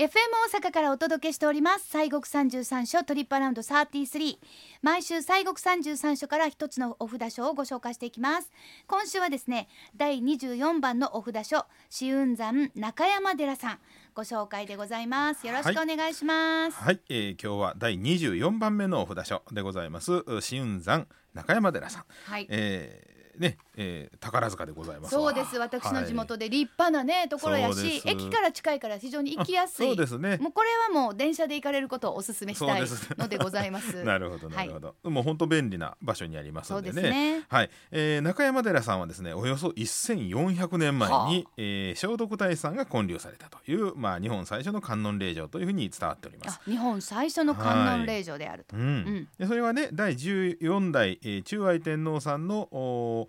FM 大阪からお届けしております。西国三十三所トリップアラウンド33毎週西国三十三所から一つのお札書をご紹介していきます。今週はですね第24番のお札書紫雲山中山寺さんご紹介でございます。よろしくお願いします。はい、えー今日は第24番目のお札書でございます。う紫雲山中山寺さん、はい。えーね、えー宝塚でございますわ。そうです。私の地元で立派なねところやし駅から近いから非常に行きやすい。あそうですね。もうこれはもう電車で行かれることをお勧めしたいのでございます。なるほどなるほど、もう本当便利な場所にありますのでね。ね。はい、えー中山寺さんはですねおよそ1400年前に、はあ。えー聖徳太子さんが建立されたという、まあ、日本最初の観音霊場というふうに伝わっております。あ。日本最初の観音霊場であると、うん。ん。でそれはね第14代、えー中愛天皇さんの、お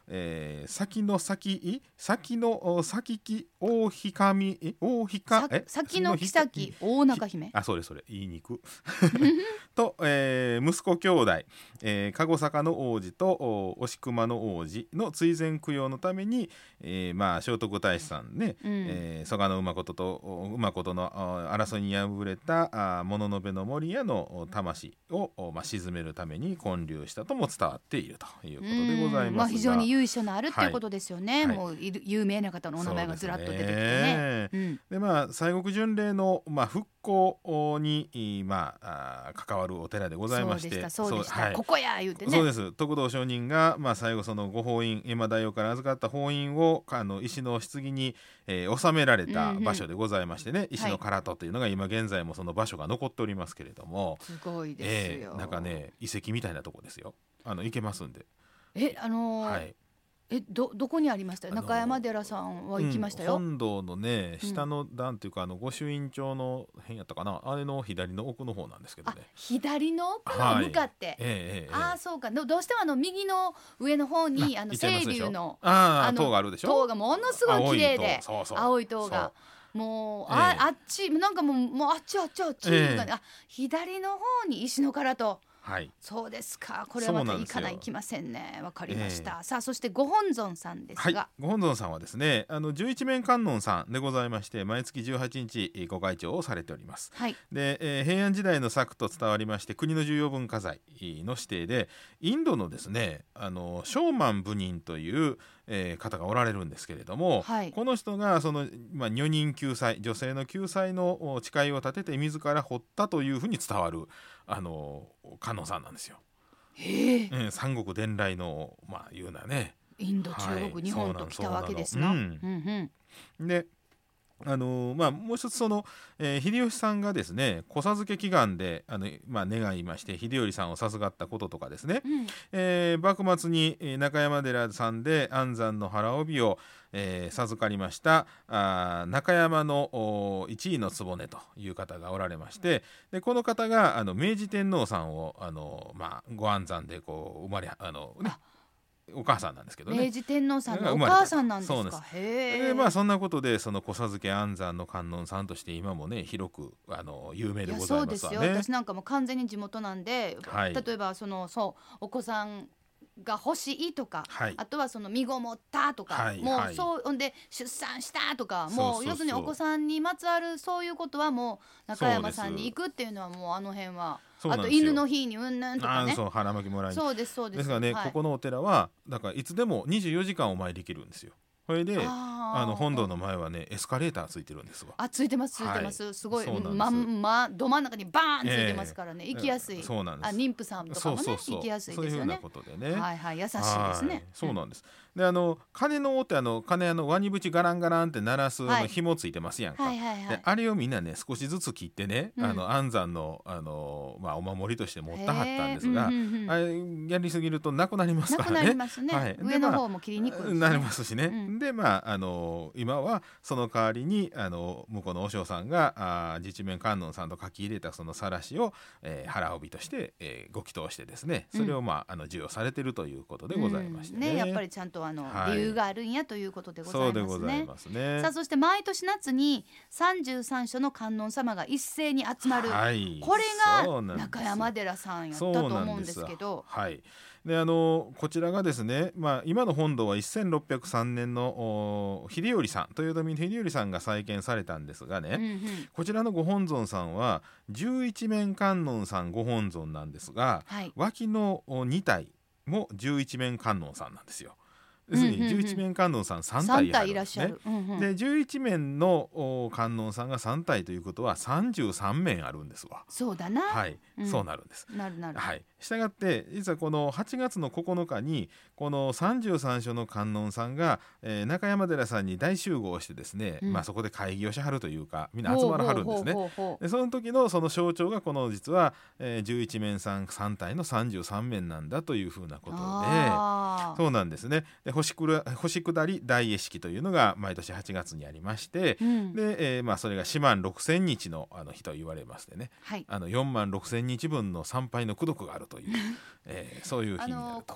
えー先の先い？先のお先き大ひかみ？え？大ひか？さえ？先の先妃大中姫？あそうですそれ言いにく と、えー息子兄弟、えー、籠坂の王子とお押熊の王子の追善供養のために、えーまあ聖徳太子さんね、うん。えー蘇我馬こととお馬ことのあ争いに敗れたあ物部の守屋のお魂を、おまあ、鎮めるために建立したとも伝わっているということでございうん。ますが、あ、非常に由緒のあるっていうことですよね、はい。もう有名な方のお名前がずらっと出てきてね。ですうん。でまあ西国巡礼の、まあ、復興に、いまあ、あー関わるお寺でございまして。そうでしたそうでした、はい。ここや言うてね。そうです。徳道上人が、まあ、最後そのご法院閻大王から預かった法院をあの石の棺に、えー収められた場所でございましてね、石の唐戸というのが今現在もその場所が残っておりますけれども、すごいですよ、えーなんかね遺跡みたいなとこですよ。あの行けますんで、えあのーはい、えどどこにありました？あのー中山寺さんは行きましたよ、うん本堂のね下の段というか、あの御朱印帳の辺やったかな？あれの左の奥の方なんですけどあね。左の奥の向かって、ええええええ。ああそうか。どどうしてもあの右の上の方にあの清流のあああの塔があるでしょ？塔がものすごい綺麗で青い塔。そうそう。青い塔が。もうあ,、ええ。あっちなんかもうもうあっちあっちあっち、ええ。あ左の方に石の唐とはい。そうですか。これはまた行かないきませんね。わかりました、さあそしてご本尊さんですはい。が、、ご本尊さんはですねあの十一面観音さんでございまして毎月18日えーご開帳をされております。はい。で、えー平安時代の作と伝わりまして国の重要文化財の指定でインドのですねあのショーマン部人という、えー方がおられるんですけれども、はい。この人がその、まあ、女人救済女性の救済のお誓いを立てて自ら掘ったというふうに伝わるあの観音さんなんですよ。へえ。うん、三国伝来のまあいうなね。インド中国、はい。日本と来たわけですな。うん。うん。であのーまあ、もう一つその、えー秀吉さんがですね子授け祈願であの、まあ、願いまして秀頼さんを授かったこととかですね、うん。えー幕末にえー中山寺さんで安産の腹帯を、えー授かりましたあー中山のお一位の局という方がおられましてでこの方があの明治天皇さんをあの、まあ、ご安産でこう生まれあの、ねあ、お母さんなんですけどね。明治天皇さんのお母さんなんですそうです。かへえ。でまあそんなことでその子授け安産の観音さんとして今もね広くあの有名でござそうですよいますわね。私なんかも完全に地元なんで、はい。例えばそのそうお子さんが欲しいとか、はい。あとはその身ごもったとか、もうはい。はいそうほんで出産したとかそうそうそうもう。要するにお子さんにまつわるそういうことはもう中山さんに行くっていうのはもうあの辺はあと犬の日にうんぬんとかね。そう腹巻きもらいに。そうですそうです。ですからね、はい。ここのお寺はだからいつでも24時間お参りできるんですよ。それであの本堂の前はねエスカレーターついてるんですわ。あついてますついてます、はい。すごいまんまど真ん中にバーンついてますからね、ええ。行きやすい。そうなんです。あ妊婦さんとかもねそうそう行きやすいそういうふうなですよねことでね。はいはい優しいですはい。ねそうなんです。であの鐘の音ってあの鐘あのワニブチガランガランって鳴らす紐ついてますやんか。はいはいはい。であれをみんなね少しずつ切ってね、うん。あの安産のあの、まあ、お守りとして持ってはったんですが、うんうんうんあれやりすぎるとなくなりますなくなからね。りますね、はい。で上のまあ方も切りにくいですね、なりますしね、うんでまああの今はその代わりにあの向こうの和尚さんがあー自治面観音さんと書き入れたその晒しを、えー腹帯として、えーご祈祷してですねそれを、まああの授与されてるということでございましてね。うん。ねやっぱりちゃんととあの、はい。理由があるんやということでございますね。すね。さあそして毎年夏に33所の観音様が一斉に集まる、はい。これが中山寺さんやったと思うんですけど。はい。であのこちらがですね、まあ、今の本堂は1603年のお秀頼さん豊臣秀頼さんが再建されたんですがね、うんうんこちらのご本尊さんは十一面観音さんご本尊なんですがはい脇のお2体も十一面観音さんなんですよ。要するに十一面観音さん3体三いらっ体いらっしゃる。うんうんで11面のお観音さんが3体ということは33面あるんですわ。そうだな。はい、うんそうなるんです。なるなる。はい、したがって実はこの8月の9日にこの33所の観音さんが、えー中山寺さんに大集合してですね、うんまあ、そこで会議をしはるというかみんな集まらはるんですね。でその時のその象徴がこの実は、えー、11面さん3体の33面なんだというふうなことで。そうなんですねで星星下り大絵式というのが毎年8月にありまして、うん。で、えーまあ、それが4万6,000日のあの日と言われましてね。はい。あの4万6,000日分の参拝の功徳があるという、えーそういう日あになる。と。のこ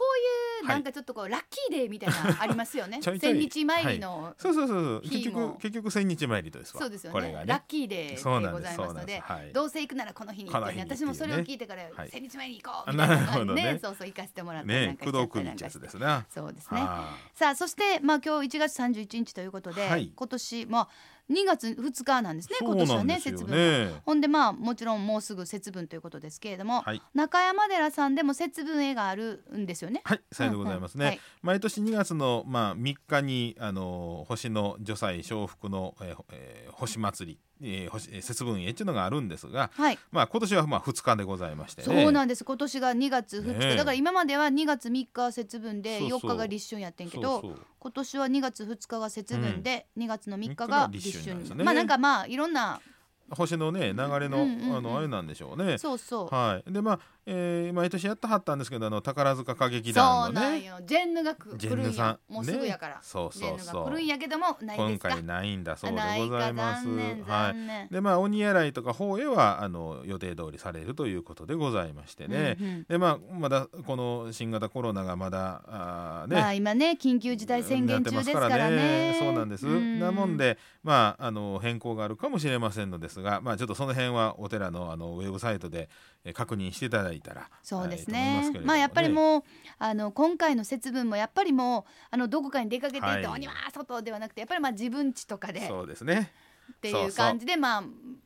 ういうなんかちょっとこうラッキーデーみたいなありますよね。千日参りのそうそうそうそう。結局結局千日参りとですわ。そうですよね。これがね。ラッキーデそうーでございますので。どうせ行くならこの日に行ってね。私もそれを聞いてからはい。千日前に行こうあみたいななるほどね。ねそうそう行かせてもらったりなねんかしちたりなんかして。やつですね。そうですね。はさあそしてまあ今日1月31日ということで、はい。今年まあ2月2日なんですねい今年はね。そうなん節分はほんでまあもちろんもうすぐ節分ということですけれども、はい。中山寺さんでも節分絵があるんですよね。はい、さようでございますね。うんうん。はい。毎年2月のまあ3日にあの星の除祭承服の、えーえー星祭り、えー節分絵っていうのがあるんですが、はい、まあ今年はまあ2日でございましてね。そうなんです。今年が2月2日、ねえ。だから今までは2月3日節分でそうそう。4日が立春やってんけど今年は2月2日が節分で、2月の3日が立立春ね。まあなんかまあいろんな星のね流れの、うんうんうん。あのあれなんでしょうね。そうそう、はい。でまあ、えー毎年やってはったんですけどあの宝塚歌劇団のね。よ。ジェンヌが来るん。やもうすぐやから、ね。そうジェンヌそうそうが来るんやけどもないで今回ないんだそうでございか。ます。はい。でまあ鬼洗いとか法会はあの予定通りされるということでございましてね。うんうん。でまあまだこの新型コロナがまだあーね、まあ今ね緊急事態宣言中ですからね。そうなんです。うん。なもんでまああの変更があるかもしれませんのですが、まあちょっとその辺はお寺のあのウェブサイトでえ確認していただいたらそうですはいと思いねまあやっぱりもうあの今回の節分もやっぱりもうあのどこかに出かけていって、は外ではなくてやっぱりまあ自分家とかでそうですね。っていう感じでまあ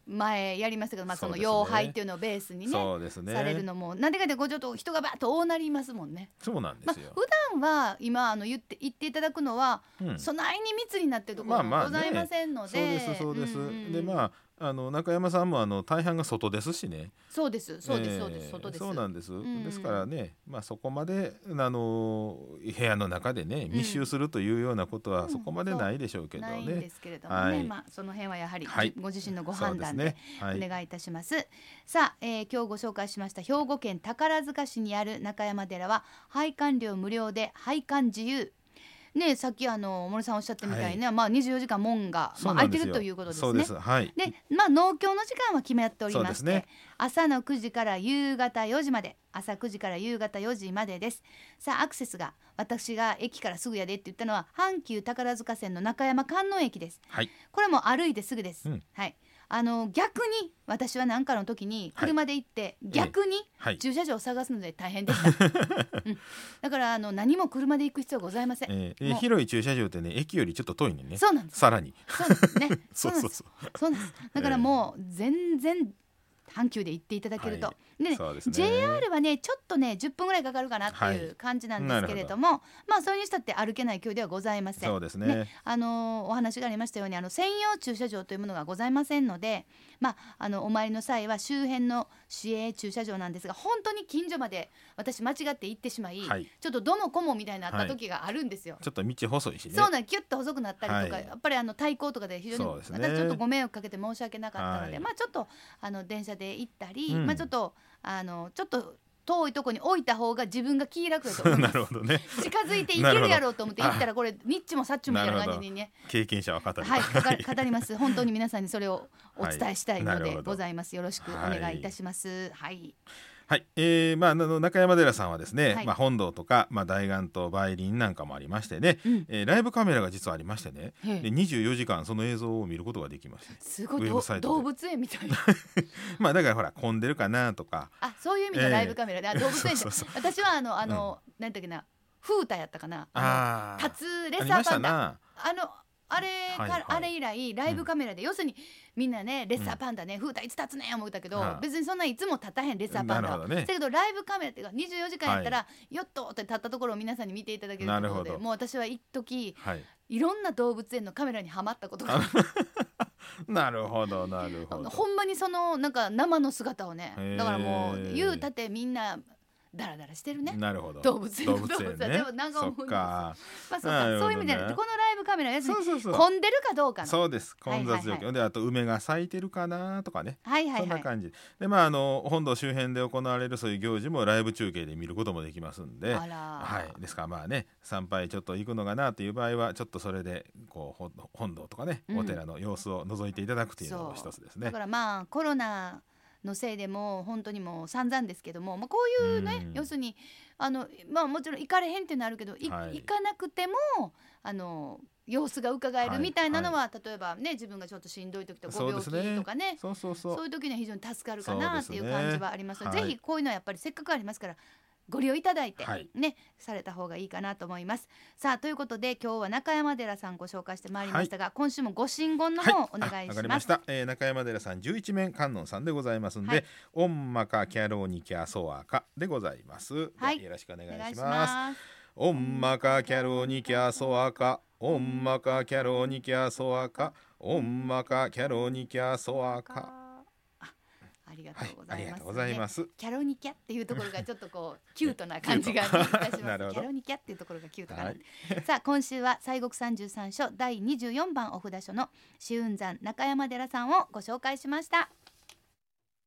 前やりましたけど、まあ、そのそうですね妖拝っていうのをベースにねそうですね。されるのもなんでかってこうちょっと人がバーッと多なりますもんね。そうなんでまあ、すよ。普段は今あの言って言っていただくのは、うんそないに密になってるところまあまあねもございませんのそうで、ですそうです。んうんうんでまああの中山さんもあの大半が外ですしね。そうです。そうです、えーそうです。外です。そうなんです、ん。ですからね、まあ、そこまであの部屋の中でね密集するというようなことはうん。そこまでないでしょうけどないんでね。すけれどもね、はい。まあその辺はやはり、はい。ご自身のご判断でですね。はい。お願いいたします。さあ、えー今日ご紹介しました兵庫県宝塚市にある中山寺は拝観料無料で拝観自由。ねさっきあの森さんおっしゃったみたいな、まあ24時間門が、まあ、空いてるということですねで。す。はい。でまあ農協の時間は決まっておりまして、ね朝の9時から夕方4時まで。朝9時から夕方4時までです。さあアクセスが私が駅からすぐやでって言ったのは阪急宝塚線の中山観音駅です。はい。これも歩いてすぐです、うん。はい。あの逆に私は何かの時にはい。車で行って、逆にはい。駐車場を探すので大変でした、うん。だからあの何も車で行く必要ございません、えーえ広い駐車場ってね駅よりちょっと遠いね。そうなんです。さらに。そうなんです。ね そそううなんです。そうそう。そうなんですだからもう全然阪急で行っていただけると、はでねそうですね。JR はねちょっとね10分ぐらいかかるかなっていうはい。感じなんですけれども、まあそれにしたって歩けない距離ではございません。そうですね。ね。あのお話がありましたようにあの専用駐車場というものがございませんので、まあ、あのお参りの際は周辺の市営駐車場なんですが本当に近所まで私間違って行ってしまい、はい。ちょっとどもこもみたいになった時があるんですよ。ちょっと道細いしね。そうなんキュッと細くなったりとか、はい。やっぱりあの対向とかで非常にね。私ちょっとご迷惑かけて申し訳なかったので、はい。まあちょっとあの電車で行ったり、うん。まあちょっとあのちょっと遠いとこに置いた方が自分が気楽だと思いまなするほどね。近づいていけるやろうと思って行ったらこれニッチもサッチもみたいな感じにね。経験者は語る。はい語り語ります。本当に皆さんにそれをお伝えしたいのではい。なるほど。ございます。よろしくお願いいたします。はいはい、えーまあ、あの中山寺さんはですね、はい。まあ、本堂とか、まあ、大願と梅林なんかもありましてね、うん。えーライブカメラが実はありましてねで24時間その映像を見ることができます。ウェすごい動物園みたいな。まあだからほら混んでるかなとか。あそういう意味のライブカメラで、あ動物園で そう私はあのあの、なんだっけな。風太やったかな。ああの立つレッサーパンダ。あのあれか、はいはい。あれ以来ライブカメラで、要するにみんなねレッサーパンダね、風太いつ立つねん思ったけど、はい。別にそんないつも立たへんレッサーパンダ。ね。だけどライブカメラっていうか24時間やったら、よっとって立ったところを皆さんに見ていただけるということでもう私は一時はい。いろんな動物園のカメラにはまったことが なるほどなるほど。ほんまにそのなんか生の姿をねだからもう言うたってみんなダラダラしてるね。なるほど。動物園動物園ね。でもなんかそ思うんですよ。っか。まあそうか。ね。そういう意味ではこのライブカメラ要するに混んでるかどうかの。そうです。混雑状況、はいはいはであと梅が咲いてるかなとかね。そんはいはい。はない感じ。でまああの本堂周辺で行われるそういう行事もライブ中継で見ることもできますんで。あら。はい、ですからまあね参拝ちょっと行くのかなという場合はちょっとそれでこうほ本堂とかね、うん。お寺の様子を覗いていただくというのも一つですね。だ。からまあコロナのせいでもう本当にもう散々ですけども、まあ、こういうねうん。要するにあのまあもちろん行かれへんっていうのあるけど、いはい。行かなくてもあの様子が伺えはい。るみたいなのは、例えばね自分がちょっとしんどい時とかご病気とかねそうそうそう。そういう時には非常に助かるかなっていう感じはあります。ので、はい。ぜひこういうのはやっぱりせっかくありますからご利用いただいて、はいねされた方がいいかなと思います。さあということで今日は中山寺さんご紹介してまいりましたが、今週もご神言の方、お願いしま。ますした、えー中山寺さん十一面観音さんでございますんで、はいオンマカキャロニキャソワカでございます。はいでよろしくお願いしします。オンマカキャロニキャソワカオンマカキャロニキャソワカオンマカキャロニキャソワカあありがとはいうございます、ありがとうございます。キャロニキャっていうところがちょっとこう キュートな感じが いたします。キャロニキャっていうところがキュートかな。はいさあ今週は西国三十三所第二十四番お札所の紫雲山中山寺さんをご紹介しました。